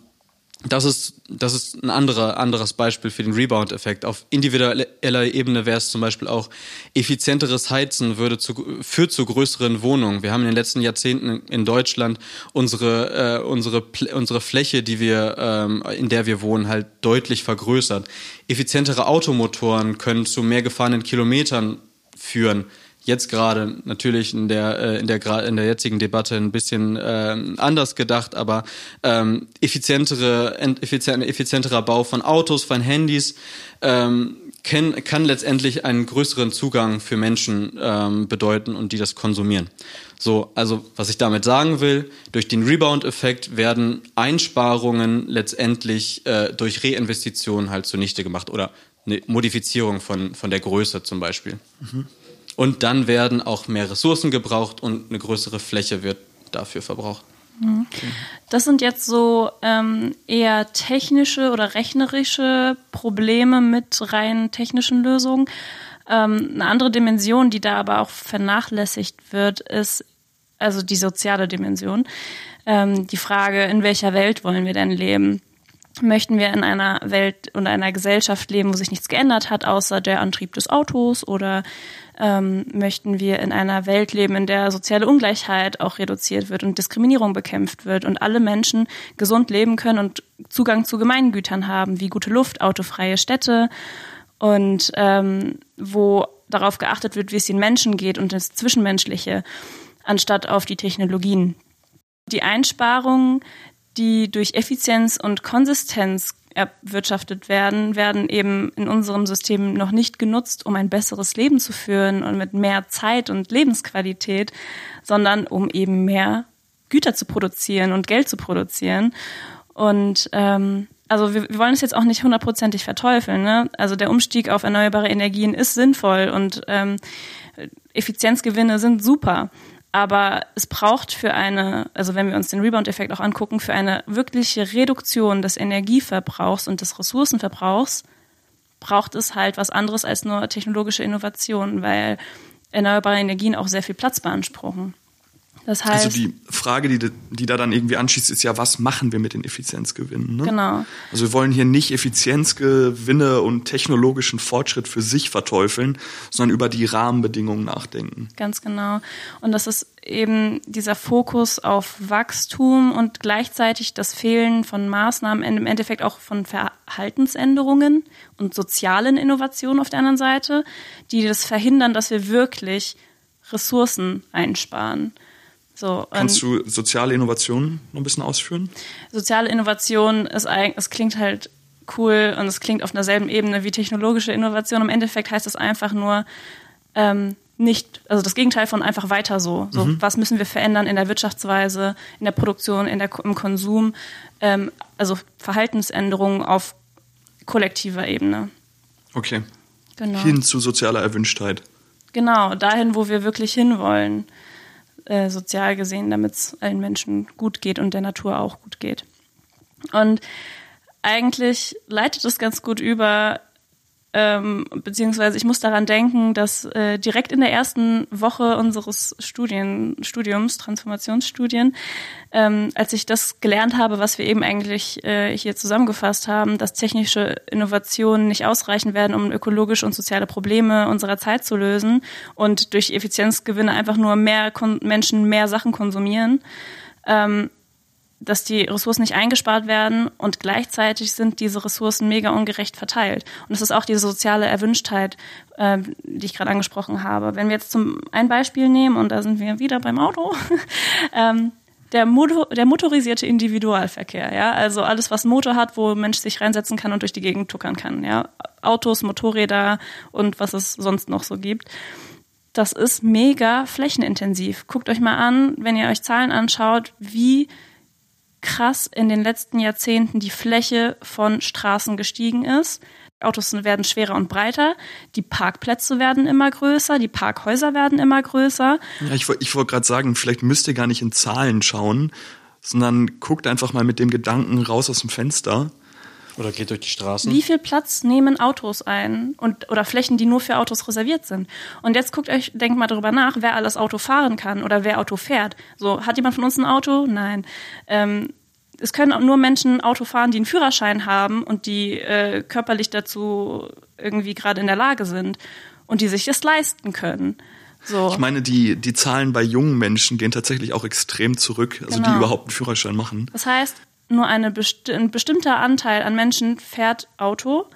das ist, das ist ein anderer, anderes Beispiel für den Rebound-Effekt. Auf individueller Ebene wäre es zum Beispiel auch, effizienteres Heizen würde zu, führt zu größeren Wohnungen. Wir haben in den letzten Jahrzehnten in Deutschland unsere, äh, unsere, unsere Fläche, die wir, ähm, in der wir wohnen, halt deutlich vergrößert. Effizientere Automotoren können zu mehr gefahrenen Kilometern führen jetzt gerade natürlich in der äh, in der in der jetzigen Debatte ein bisschen äh, anders gedacht, aber ähm, effizientere effizient, effizienterer Bau von Autos, von Handys ähm, kann, kann letztendlich einen größeren Zugang für Menschen ähm, bedeuten und die das konsumieren. So, also was ich damit sagen will, durch den Rebound-Effekt werden Einsparungen letztendlich äh, durch Reinvestitionen halt zunichte gemacht oder eine Modifizierung von, von der Größe zum Beispiel. Mhm. Und dann werden auch mehr Ressourcen gebraucht und eine größere Fläche wird dafür verbraucht. Mhm. Das sind jetzt so ähm, eher technische oder rechnerische Probleme mit rein technischen Lösungen. Ähm, eine andere Dimension, die da aber auch vernachlässigt wird, ist also die soziale Dimension. Ähm, die Frage, in welcher Welt wollen wir denn leben? Möchten wir in einer Welt und einer Gesellschaft leben, wo sich nichts geändert hat, außer der Antrieb des Autos? Oder ähm, möchten wir in einer Welt leben, in der soziale Ungleichheit auch reduziert wird und Diskriminierung bekämpft wird und alle Menschen gesund leben können und Zugang zu Gemeingütern haben, wie gute Luft, autofreie Städte und ähm, wo darauf geachtet wird, wie es den Menschen geht und das Zwischenmenschliche, anstatt auf die Technologien. Die Einsparungen, die durch Effizienz und Konsistenz erwirtschaftet werden, werden eben in unserem System noch nicht genutzt, um ein besseres Leben zu führen und mit mehr Zeit und Lebensqualität, sondern um eben mehr Güter zu produzieren und Geld zu produzieren. Und ähm, also wir, wir wollen es jetzt auch nicht hundertprozentig verteufeln. Ne? Also der Umstieg auf erneuerbare Energien ist sinnvoll und ähm, Effizienzgewinne sind super. Aber es braucht für eine, also wenn wir uns den Rebound-Effekt auch angucken, für eine wirkliche Reduktion des Energieverbrauchs und des Ressourcenverbrauchs, braucht es halt was anderes als nur technologische Innovation, weil erneuerbare Energien auch sehr viel Platz beanspruchen. Das heißt, also die Frage, die, die da dann irgendwie anschließt, ist ja, was machen wir mit den Effizienzgewinnen? Ne? Genau. Also wir wollen hier nicht Effizienzgewinne und technologischen Fortschritt für sich verteufeln, sondern über die Rahmenbedingungen nachdenken. Ganz genau. Und das ist eben dieser Fokus auf Wachstum und gleichzeitig das Fehlen von Maßnahmen, im Endeffekt auch von Verhaltensänderungen und sozialen Innovationen auf der anderen Seite, die das verhindern, dass wir wirklich Ressourcen einsparen. So, Kannst du soziale Innovation noch ein bisschen ausführen? Soziale Innovation ist eigentlich, es klingt halt cool und es klingt auf derselben Ebene wie technologische Innovation. Im Endeffekt heißt es einfach nur ähm, nicht, also das Gegenteil von einfach weiter so. So, mhm. was müssen wir verändern in der Wirtschaftsweise, in der Produktion, in der, im Konsum? Ähm, also Verhaltensänderungen auf kollektiver Ebene. Okay. Genau. Hin zu sozialer Erwünschtheit. Genau, dahin, wo wir wirklich hinwollen. Äh, sozial gesehen, damit es allen Menschen gut geht und der Natur auch gut geht. Und eigentlich leitet es ganz gut über ähm, beziehungsweise ich muss daran denken, dass äh, direkt in der ersten Woche unseres Studien, Studiums, Transformationsstudien, ähm, als ich das gelernt habe, was wir eben eigentlich äh, hier zusammengefasst haben, dass technische Innovationen nicht ausreichen werden, um ökologische und soziale Probleme unserer Zeit zu lösen und durch Effizienzgewinne einfach nur mehr Kon Menschen mehr Sachen konsumieren. Ähm, dass die Ressourcen nicht eingespart werden und gleichzeitig sind diese Ressourcen mega ungerecht verteilt. Und das ist auch diese soziale Erwünschtheit, äh, die ich gerade angesprochen habe. Wenn wir jetzt zum ein Beispiel nehmen, und da sind wir wieder beim Auto, ähm, der, Motor, der motorisierte Individualverkehr, ja, also alles, was Motor hat, wo ein Mensch sich reinsetzen kann und durch die Gegend tuckern kann, ja, Autos, Motorräder und was es sonst noch so gibt. Das ist mega flächenintensiv. Guckt euch mal an, wenn ihr euch Zahlen anschaut, wie krass in den letzten Jahrzehnten die Fläche von Straßen gestiegen ist. Autos werden schwerer und breiter, die Parkplätze werden immer größer, die Parkhäuser werden immer größer. Ja, ich, ich wollte gerade sagen, vielleicht müsst ihr gar nicht in Zahlen schauen, sondern guckt einfach mal mit dem Gedanken raus aus dem Fenster. Oder geht durch die Straßen. Wie viel Platz nehmen Autos ein und oder Flächen, die nur für Autos reserviert sind? Und jetzt guckt euch, denkt mal darüber nach, wer alles Auto fahren kann oder wer Auto fährt. So, hat jemand von uns ein Auto? Nein. Ähm, es können auch nur Menschen Auto fahren, die einen Führerschein haben und die äh, körperlich dazu irgendwie gerade in der Lage sind und die sich das leisten können. So. Ich meine, die, die Zahlen bei jungen Menschen gehen tatsächlich auch extrem zurück, also genau. die überhaupt einen Führerschein machen. Das heißt, nur eine besti ein bestimmter Anteil an Menschen fährt Auto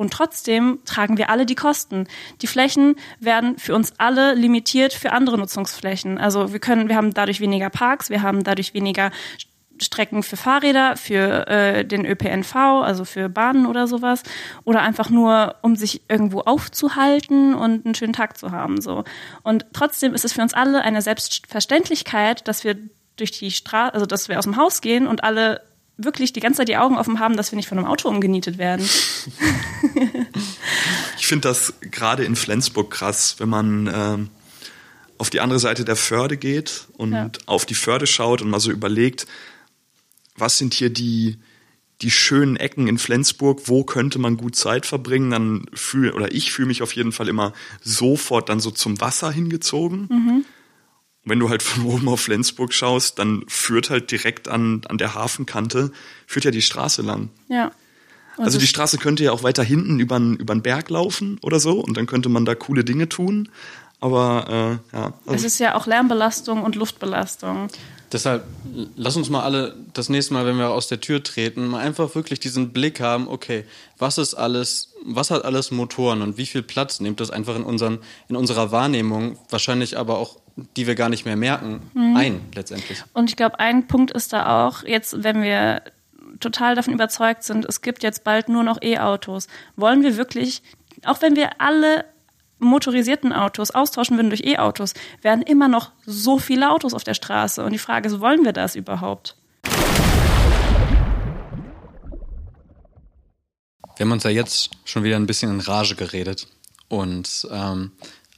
und trotzdem tragen wir alle die Kosten. Die Flächen werden für uns alle limitiert für andere Nutzungsflächen. Also wir können, wir haben dadurch weniger Parks, wir haben dadurch weniger Strecken für Fahrräder, für äh, den ÖPNV, also für Bahnen oder sowas, oder einfach nur, um sich irgendwo aufzuhalten und einen schönen Tag zu haben. So. Und trotzdem ist es für uns alle eine Selbstverständlichkeit, dass wir durch die Straße, also dass wir aus dem Haus gehen und alle wirklich die ganze Zeit die Augen offen haben, dass wir nicht von einem Auto umgenietet werden. ich finde das gerade in Flensburg krass, wenn man äh, auf die andere Seite der Förde geht und ja. auf die Förde schaut und mal so überlegt, was sind hier die, die schönen Ecken in Flensburg, wo könnte man gut Zeit verbringen, dann fühle, oder ich fühle mich auf jeden Fall immer sofort dann so zum Wasser hingezogen. Mhm. Wenn du halt von oben auf Flensburg schaust, dann führt halt direkt an, an der Hafenkante, führt ja die Straße lang. Ja. Und also die Straße könnte ja auch weiter hinten über einen Berg laufen oder so und dann könnte man da coole Dinge tun. Aber äh, ja. Also es ist ja auch Lärmbelastung und Luftbelastung. Deshalb lass uns mal alle das nächste Mal, wenn wir aus der Tür treten, mal einfach wirklich diesen Blick haben, okay, was ist alles, was hat alles Motoren und wie viel Platz nimmt das einfach in, unseren, in unserer Wahrnehmung, wahrscheinlich aber auch, die wir gar nicht mehr merken, mhm. ein letztendlich. Und ich glaube, ein Punkt ist da auch, jetzt, wenn wir total davon überzeugt sind, es gibt jetzt bald nur noch E-Autos, wollen wir wirklich, auch wenn wir alle motorisierten Autos austauschen würden durch E-Autos, wären immer noch so viele Autos auf der Straße. Und die Frage ist, wollen wir das überhaupt? Wir haben uns ja jetzt schon wieder ein bisschen in Rage geredet. Und ähm,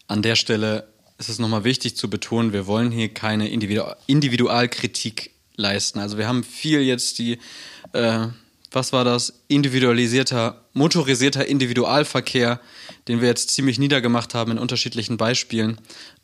an der Stelle ist es nochmal wichtig zu betonen, wir wollen hier keine Individu Individualkritik leisten. Also wir haben viel jetzt die äh, was war das? Individualisierter, motorisierter Individualverkehr, den wir jetzt ziemlich niedergemacht haben in unterschiedlichen Beispielen.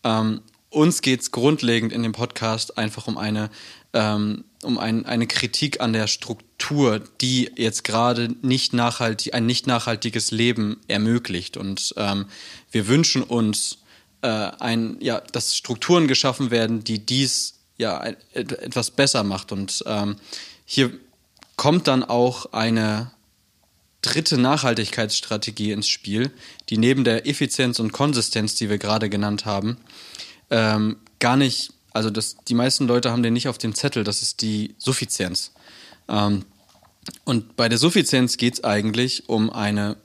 Ähm, uns geht es grundlegend in dem Podcast einfach um eine, ähm, um ein, eine Kritik an der Struktur, die jetzt gerade nicht nachhaltig, ein nicht nachhaltiges Leben ermöglicht. Und ähm, wir wünschen uns äh, ein, ja, dass Strukturen geschaffen werden, die dies ja etwas besser macht. Und ähm, hier kommt dann auch eine dritte Nachhaltigkeitsstrategie ins Spiel, die neben der Effizienz und Konsistenz, die wir gerade genannt haben, ähm, gar nicht, also das, die meisten Leute haben den nicht auf dem Zettel, das ist die Suffizienz. Ähm, und bei der Suffizienz geht es eigentlich um eine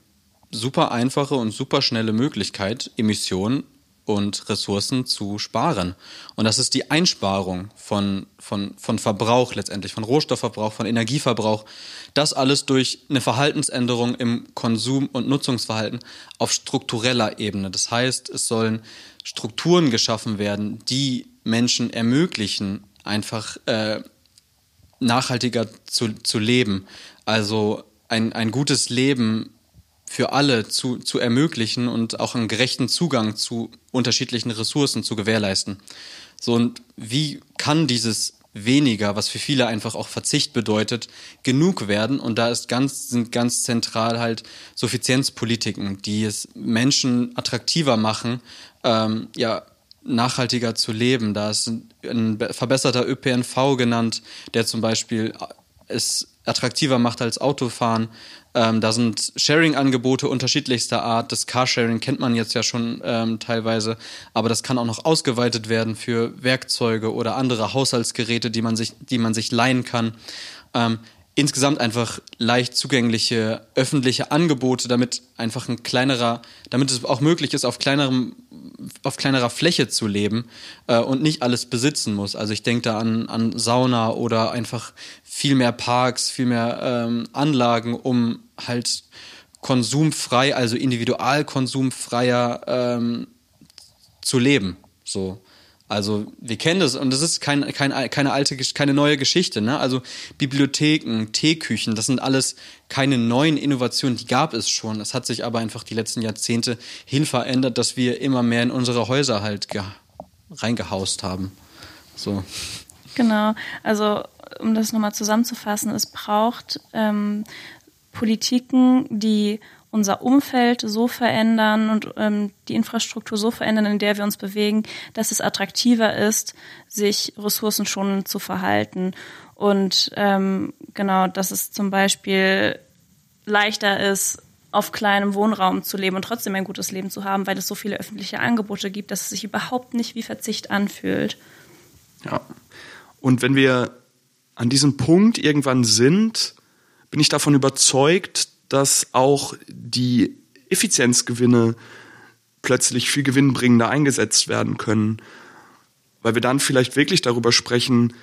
super einfache und super schnelle Möglichkeit, Emissionen und Ressourcen zu sparen. Und das ist die Einsparung von, von, von Verbrauch letztendlich, von Rohstoffverbrauch, von Energieverbrauch. Das alles durch eine Verhaltensänderung im Konsum- und Nutzungsverhalten auf struktureller Ebene. Das heißt, es sollen Strukturen geschaffen werden, die Menschen ermöglichen, einfach äh, nachhaltiger zu, zu leben. Also ein, ein gutes Leben für alle zu, zu ermöglichen und auch einen gerechten Zugang zu unterschiedlichen Ressourcen zu gewährleisten. So, und wie kann dieses weniger, was für viele einfach auch Verzicht bedeutet, genug werden? Und da ist ganz, sind ganz zentral halt Suffizienzpolitiken, die es Menschen attraktiver machen, ähm, ja, nachhaltiger zu leben. Da ist ein verbesserter ÖPNV genannt, der zum Beispiel es attraktiver macht als Autofahren. Ähm, da sind Sharing-Angebote unterschiedlichster Art. Das Carsharing kennt man jetzt ja schon ähm, teilweise, aber das kann auch noch ausgeweitet werden für Werkzeuge oder andere Haushaltsgeräte, die man sich, die man sich leihen kann. Ähm, insgesamt einfach leicht zugängliche öffentliche Angebote, damit einfach ein kleinerer, damit es auch möglich ist, auf kleinerem, auf kleinerer Fläche zu leben äh, und nicht alles besitzen muss. Also ich denke da an, an Sauna oder einfach viel mehr Parks, viel mehr ähm, Anlagen, um halt konsumfrei, also individualkonsumfreier ähm, zu leben. So. Also wir kennen das und das ist kein, kein, keine alte, keine neue Geschichte. Ne? Also Bibliotheken, Teeküchen, das sind alles keine neuen Innovationen, die gab es schon. Es hat sich aber einfach die letzten Jahrzehnte hin verändert, dass wir immer mehr in unsere Häuser halt reingehaust haben. So. Genau, also um das nochmal zusammenzufassen, es braucht ähm, Politiken, die unser Umfeld so verändern und ähm, die Infrastruktur so verändern, in der wir uns bewegen, dass es attraktiver ist, sich ressourcenschonend zu verhalten. Und ähm, genau, dass es zum Beispiel leichter ist, auf kleinem Wohnraum zu leben und trotzdem ein gutes Leben zu haben, weil es so viele öffentliche Angebote gibt, dass es sich überhaupt nicht wie Verzicht anfühlt. Ja. Und wenn wir an diesem Punkt irgendwann sind, bin ich davon überzeugt, dass auch die Effizienzgewinne plötzlich viel gewinnbringender eingesetzt werden können, weil wir dann vielleicht wirklich darüber sprechen,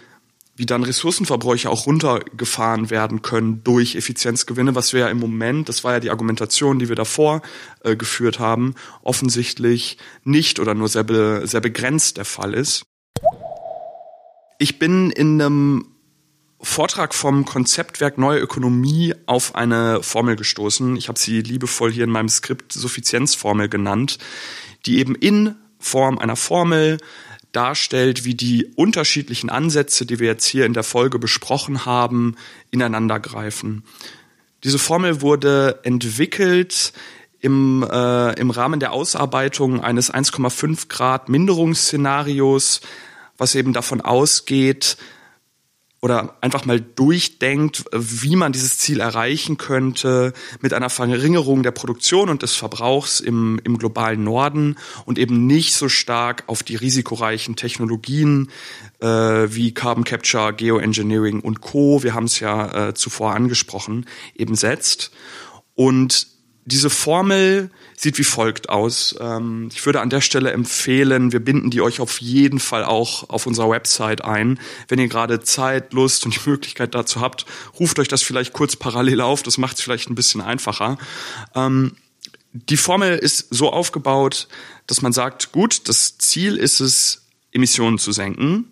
wie dann Ressourcenverbräuche auch runtergefahren werden können durch Effizienzgewinne, was wir ja im Moment, das war ja die Argumentation, die wir davor äh, geführt haben, offensichtlich nicht oder nur sehr, be, sehr begrenzt der Fall ist. Ich bin in einem Vortrag vom Konzeptwerk Neue Ökonomie auf eine Formel gestoßen. Ich habe sie liebevoll hier in meinem Skript Suffizienzformel genannt, die eben in Form einer Formel darstellt, wie die unterschiedlichen Ansätze, die wir jetzt hier in der Folge besprochen haben, ineinandergreifen. Diese Formel wurde entwickelt im, äh, im Rahmen der Ausarbeitung eines 1,5 Grad Minderungsszenarios, was eben davon ausgeht, oder einfach mal durchdenkt, wie man dieses Ziel erreichen könnte mit einer Verringerung der Produktion und des Verbrauchs im, im globalen Norden und eben nicht so stark auf die risikoreichen Technologien äh, wie Carbon Capture, Geoengineering und Co. Wir haben es ja äh, zuvor angesprochen, eben setzt. Und diese Formel sieht wie folgt aus. Ähm, ich würde an der Stelle empfehlen, wir binden die euch auf jeden Fall auch auf unserer Website ein. Wenn ihr gerade Zeit, Lust und die Möglichkeit dazu habt, ruft euch das vielleicht kurz parallel auf. Das macht es vielleicht ein bisschen einfacher. Ähm, die Formel ist so aufgebaut, dass man sagt, gut, das Ziel ist es, Emissionen zu senken.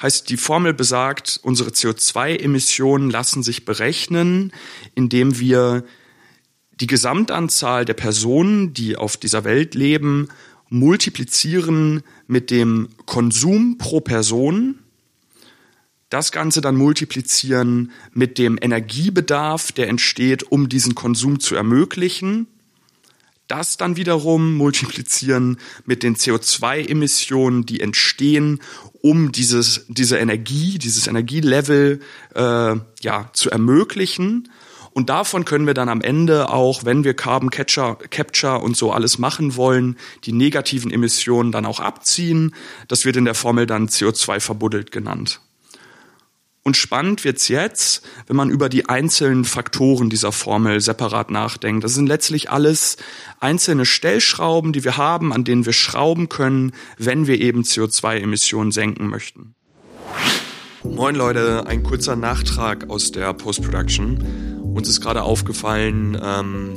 Heißt, die Formel besagt, unsere CO2-Emissionen lassen sich berechnen, indem wir die Gesamtanzahl der Personen, die auf dieser Welt leben, multiplizieren mit dem Konsum pro Person, das Ganze dann multiplizieren mit dem Energiebedarf, der entsteht, um diesen Konsum zu ermöglichen, das dann wiederum multiplizieren mit den CO2-Emissionen, die entstehen, um dieses, diese Energie, dieses Energielevel äh, ja, zu ermöglichen. Und davon können wir dann am Ende auch, wenn wir Carbon Capture, Capture und so alles machen wollen, die negativen Emissionen dann auch abziehen. Das wird in der Formel dann CO2 verbuddelt genannt. Und spannend wird's jetzt, wenn man über die einzelnen Faktoren dieser Formel separat nachdenkt. Das sind letztlich alles einzelne Stellschrauben, die wir haben, an denen wir schrauben können, wenn wir eben CO2-Emissionen senken möchten. Moin Leute, ein kurzer Nachtrag aus der Post-Production. Uns ist gerade aufgefallen, ähm,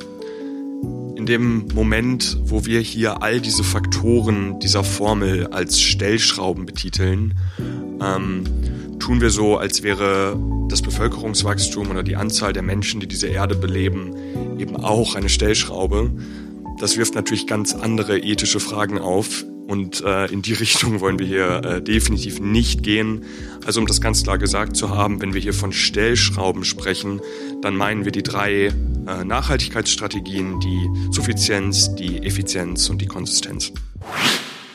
in dem Moment, wo wir hier all diese Faktoren dieser Formel als Stellschrauben betiteln, ähm, tun wir so, als wäre das Bevölkerungswachstum oder die Anzahl der Menschen, die diese Erde beleben, eben auch eine Stellschraube. Das wirft natürlich ganz andere ethische Fragen auf und äh, in die Richtung wollen wir hier äh, definitiv nicht gehen. Also um das ganz klar gesagt zu haben, wenn wir hier von Stellschrauben sprechen, dann meinen wir die drei äh, Nachhaltigkeitsstrategien, die Suffizienz, die Effizienz und die Konsistenz.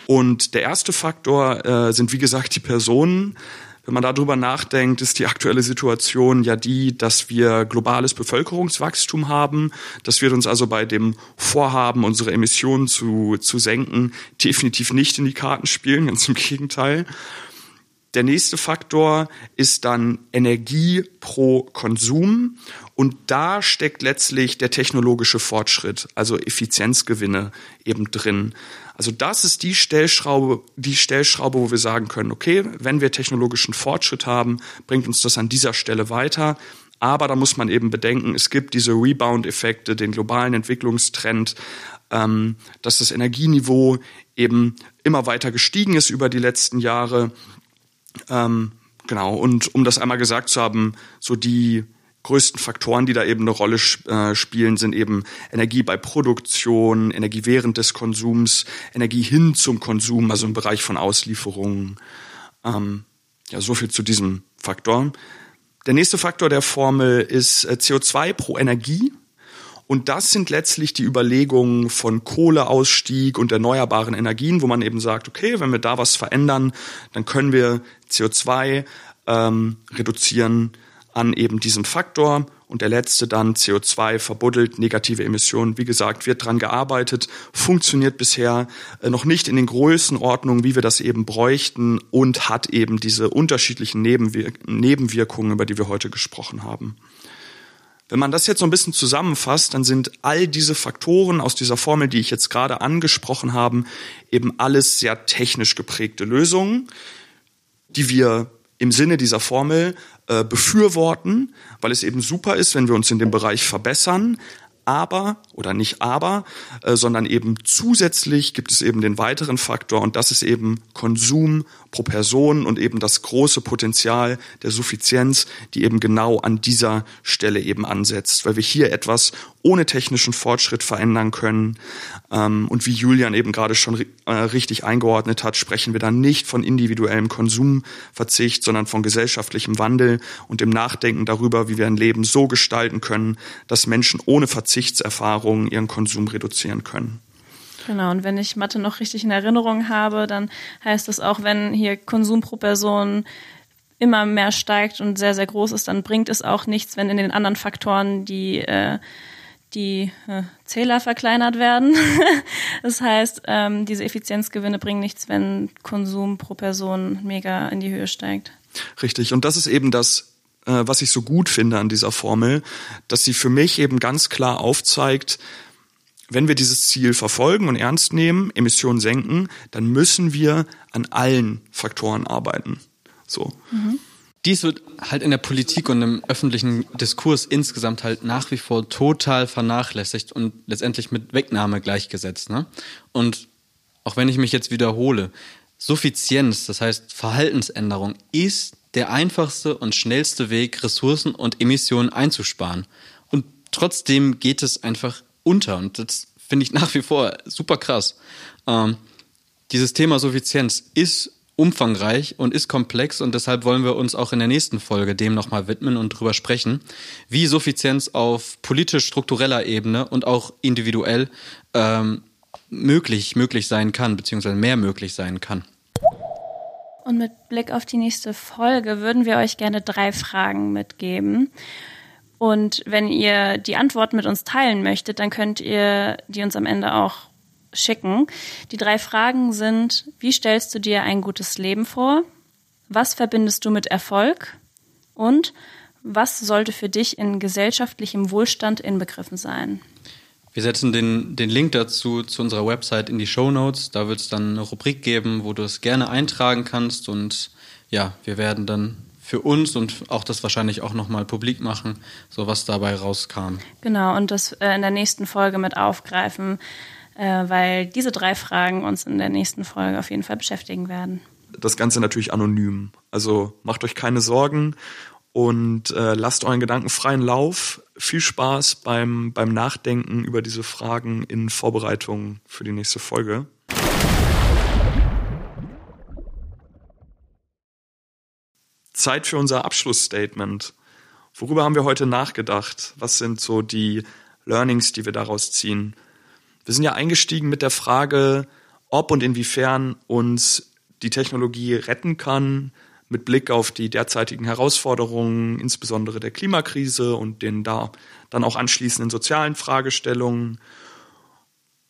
Und der erste Faktor äh, sind wie gesagt die Personen. Wenn man darüber nachdenkt, ist die aktuelle Situation ja die, dass wir globales Bevölkerungswachstum haben. Das wird uns also bei dem Vorhaben, unsere Emissionen zu, zu senken, definitiv nicht in die Karten spielen, ganz im Gegenteil. Der nächste Faktor ist dann Energie pro Konsum. Und da steckt letztlich der technologische Fortschritt, also Effizienzgewinne eben drin. Also das ist die Stellschraube, die Stellschraube, wo wir sagen können, okay, wenn wir technologischen Fortschritt haben, bringt uns das an dieser Stelle weiter. Aber da muss man eben bedenken, es gibt diese Rebound-Effekte, den globalen Entwicklungstrend, ähm, dass das Energieniveau eben immer weiter gestiegen ist über die letzten Jahre. Ähm, genau, und um das einmal gesagt zu haben, so die größten Faktoren, die da eben eine Rolle äh, spielen, sind eben Energie bei Produktion, Energie während des Konsums, Energie hin zum Konsum, also im Bereich von Auslieferungen. Ähm, ja, so viel zu diesem Faktor. Der nächste Faktor der Formel ist äh, CO2 pro Energie. Und das sind letztlich die Überlegungen von Kohleausstieg und erneuerbaren Energien, wo man eben sagt, okay, wenn wir da was verändern, dann können wir CO2 ähm, reduzieren an eben diesem Faktor und der letzte dann CO2 verbuddelt, negative Emissionen. Wie gesagt, wird dran gearbeitet, funktioniert bisher äh, noch nicht in den Größenordnungen, wie wir das eben bräuchten und hat eben diese unterschiedlichen Nebenwir Nebenwirkungen, über die wir heute gesprochen haben. Wenn man das jetzt so ein bisschen zusammenfasst, dann sind all diese Faktoren aus dieser Formel, die ich jetzt gerade angesprochen habe, eben alles sehr technisch geprägte Lösungen, die wir im Sinne dieser Formel äh, befürworten, weil es eben super ist, wenn wir uns in dem Bereich verbessern. Aber, oder nicht aber, äh, sondern eben zusätzlich gibt es eben den weiteren Faktor und das ist eben Konsum pro Person und eben das große Potenzial der Suffizienz, die eben genau an dieser Stelle eben ansetzt, weil wir hier etwas ohne technischen Fortschritt verändern können. Ähm, und wie Julian eben gerade schon äh, richtig eingeordnet hat, sprechen wir dann nicht von individuellem Konsumverzicht, sondern von gesellschaftlichem Wandel und dem Nachdenken darüber, wie wir ein Leben so gestalten können, dass Menschen ohne Verzichtserfahrungen ihren Konsum reduzieren können. Genau, und wenn ich Mathe noch richtig in Erinnerung habe, dann heißt das auch, wenn hier Konsum pro Person immer mehr steigt und sehr, sehr groß ist, dann bringt es auch nichts, wenn in den anderen Faktoren die, äh, die äh, Zähler verkleinert werden. das heißt, ähm, diese Effizienzgewinne bringen nichts, wenn Konsum pro Person mega in die Höhe steigt. Richtig, und das ist eben das, äh, was ich so gut finde an dieser Formel, dass sie für mich eben ganz klar aufzeigt, wenn wir dieses Ziel verfolgen und ernst nehmen, Emissionen senken, dann müssen wir an allen Faktoren arbeiten. So. Mhm. Dies wird halt in der Politik und im öffentlichen Diskurs insgesamt halt nach wie vor total vernachlässigt und letztendlich mit Wegnahme gleichgesetzt. Ne? Und auch wenn ich mich jetzt wiederhole, Suffizienz, das heißt Verhaltensänderung, ist der einfachste und schnellste Weg, Ressourcen und Emissionen einzusparen. Und trotzdem geht es einfach unter und das finde ich nach wie vor super krass. Ähm, dieses Thema Suffizienz ist umfangreich und ist komplex und deshalb wollen wir uns auch in der nächsten Folge dem nochmal widmen und drüber sprechen, wie Suffizienz auf politisch-struktureller Ebene und auch individuell ähm, möglich, möglich sein kann, beziehungsweise mehr möglich sein kann. Und mit Blick auf die nächste Folge würden wir euch gerne drei Fragen mitgeben. Und wenn ihr die Antworten mit uns teilen möchtet, dann könnt ihr die uns am Ende auch schicken. Die drei Fragen sind, wie stellst du dir ein gutes Leben vor? Was verbindest du mit Erfolg? Und was sollte für dich in gesellschaftlichem Wohlstand inbegriffen sein? Wir setzen den, den Link dazu zu unserer Website in die Show Notes. Da wird es dann eine Rubrik geben, wo du es gerne eintragen kannst. Und ja, wir werden dann für uns und auch das wahrscheinlich auch nochmal publik machen, so was dabei rauskam. Genau, und das äh, in der nächsten Folge mit aufgreifen, äh, weil diese drei Fragen uns in der nächsten Folge auf jeden Fall beschäftigen werden. Das Ganze natürlich anonym. Also macht euch keine Sorgen und äh, lasst euren Gedanken freien Lauf. Viel Spaß beim, beim Nachdenken über diese Fragen in Vorbereitung für die nächste Folge. Zeit für unser Abschlussstatement. Worüber haben wir heute nachgedacht? Was sind so die Learnings, die wir daraus ziehen? Wir sind ja eingestiegen mit der Frage, ob und inwiefern uns die Technologie retten kann, mit Blick auf die derzeitigen Herausforderungen, insbesondere der Klimakrise und den da dann auch anschließenden sozialen Fragestellungen.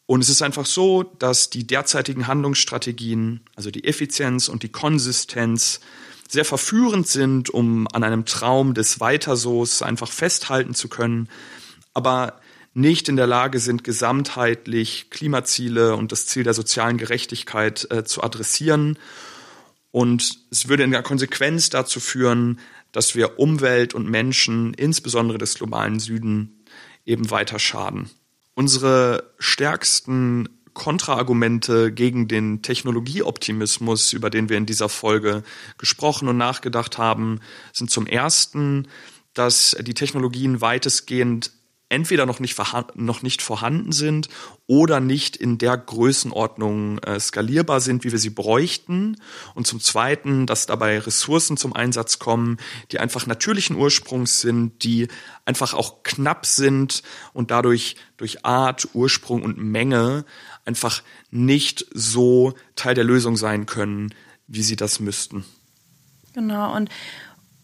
Und es ist einfach so, dass die derzeitigen Handlungsstrategien, also die Effizienz und die Konsistenz, sehr verführend sind, um an einem Traum des Weiterso's einfach festhalten zu können, aber nicht in der Lage sind, gesamtheitlich Klimaziele und das Ziel der sozialen Gerechtigkeit äh, zu adressieren und es würde in der Konsequenz dazu führen, dass wir Umwelt und Menschen, insbesondere des globalen Süden, eben weiter schaden. Unsere stärksten Kontraargumente gegen den Technologieoptimismus, über den wir in dieser Folge gesprochen und nachgedacht haben, sind zum ersten, dass die Technologien weitestgehend entweder noch nicht, noch nicht vorhanden sind oder nicht in der Größenordnung äh, skalierbar sind, wie wir sie bräuchten. Und zum Zweiten, dass dabei Ressourcen zum Einsatz kommen, die einfach natürlichen Ursprungs sind, die einfach auch knapp sind und dadurch durch Art, Ursprung und Menge einfach nicht so Teil der Lösung sein können, wie sie das müssten. Genau, und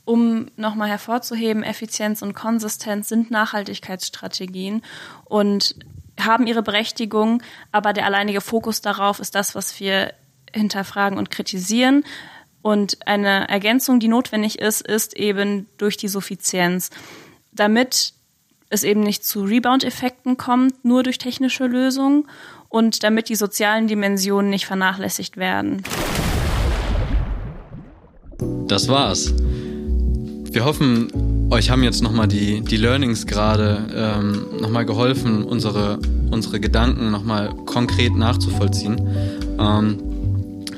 um nochmal hervorzuheben, Effizienz und Konsistenz sind Nachhaltigkeitsstrategien und haben ihre Berechtigung, aber der alleinige Fokus darauf ist das, was wir hinterfragen und kritisieren. Und eine Ergänzung, die notwendig ist, ist eben durch die Suffizienz. Damit es eben nicht zu Rebound-Effekten kommt, nur durch technische Lösungen und damit die sozialen Dimensionen nicht vernachlässigt werden. Das war's. Wir hoffen, euch haben jetzt nochmal die, die Learnings gerade ähm, nochmal geholfen, unsere, unsere Gedanken nochmal konkret nachzuvollziehen. Ähm,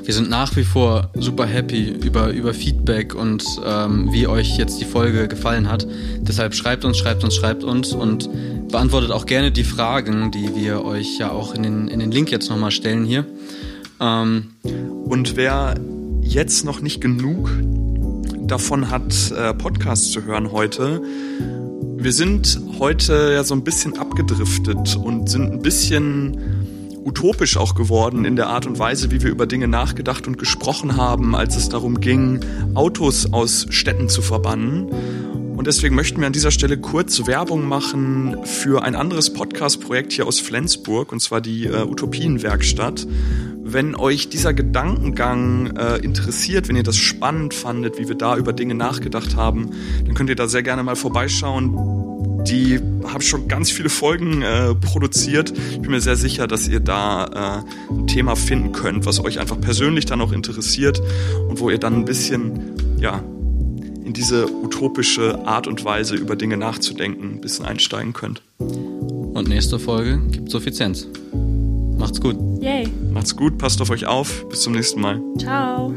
wir sind nach wie vor super happy über, über Feedback und ähm, wie euch jetzt die Folge gefallen hat. Deshalb schreibt uns, schreibt uns, schreibt uns und beantwortet auch gerne die Fragen, die wir euch ja auch in den, in den Link jetzt nochmal stellen hier. Ähm, und wer jetzt noch nicht genug davon hat, äh, Podcasts zu hören heute. Wir sind heute ja so ein bisschen abgedriftet und sind ein bisschen utopisch auch geworden in der Art und Weise, wie wir über Dinge nachgedacht und gesprochen haben, als es darum ging, Autos aus Städten zu verbannen. Und deswegen möchten wir an dieser Stelle kurz Werbung machen für ein anderes Podcast-Projekt hier aus Flensburg, und zwar die äh, Utopienwerkstatt. Wenn euch dieser Gedankengang äh, interessiert, wenn ihr das spannend fandet, wie wir da über Dinge nachgedacht haben, dann könnt ihr da sehr gerne mal vorbeischauen. Die haben schon ganz viele Folgen äh, produziert. Ich bin mir sehr sicher, dass ihr da äh, ein Thema finden könnt, was euch einfach persönlich dann auch interessiert und wo ihr dann ein bisschen, ja, in diese utopische Art und Weise über Dinge nachzudenken ein bisschen einsteigen könnt. Und nächste Folge gibt Suffizienz. Macht's gut. Yay. Macht's gut, passt auf euch auf. Bis zum nächsten Mal. Ciao.